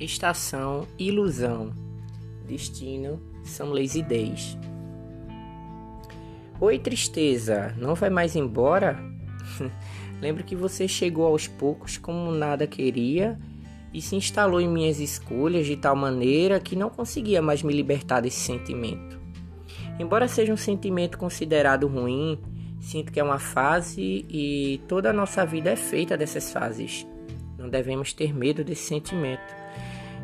Estação Ilusão. Destino São Lazy Days. Oi, tristeza, não vai mais embora? Lembro que você chegou aos poucos como nada queria e se instalou em minhas escolhas de tal maneira que não conseguia mais me libertar desse sentimento. Embora seja um sentimento considerado ruim, sinto que é uma fase e toda a nossa vida é feita dessas fases. Não devemos ter medo desse sentimento.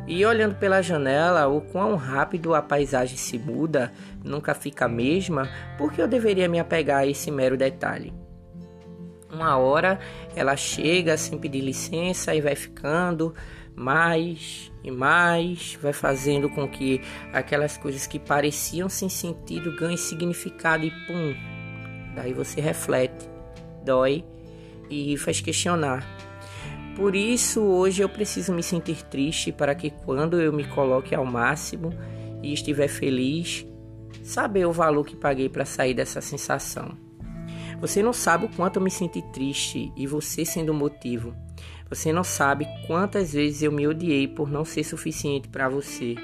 E olhando pela janela, o quão rápido a paisagem se muda, nunca fica a mesma, porque eu deveria me apegar a esse mero detalhe. Uma hora ela chega sem pedir licença e vai ficando mais e mais, vai fazendo com que aquelas coisas que pareciam sem sentido ganhem significado e pum. Daí você reflete, dói e faz questionar por isso, hoje eu preciso me sentir triste para que quando eu me coloque ao máximo e estiver feliz, saber o valor que paguei para sair dessa sensação. Você não sabe o quanto eu me senti triste e você sendo o motivo. Você não sabe quantas vezes eu me odiei por não ser suficiente para você.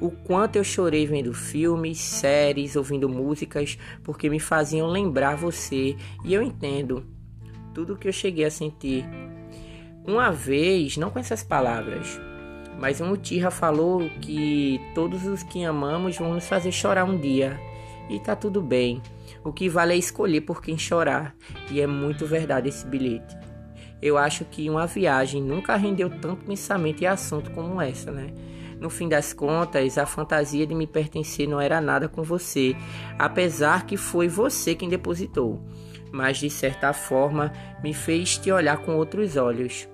O quanto eu chorei vendo filmes, séries, ouvindo músicas porque me faziam lembrar você e eu entendo tudo o que eu cheguei a sentir uma vez, não com essas palavras, mas um Uchiha falou que todos os que amamos vão nos fazer chorar um dia. E tá tudo bem. O que vale é escolher por quem chorar. E é muito verdade esse bilhete. Eu acho que uma viagem nunca rendeu tanto pensamento e assunto como essa, né? No fim das contas, a fantasia de me pertencer não era nada com você, apesar que foi você quem depositou mas de certa forma me fez te olhar com outros olhos.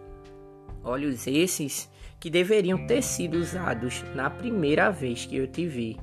Olhos esses que deveriam ter sido usados na primeira vez que eu te vi.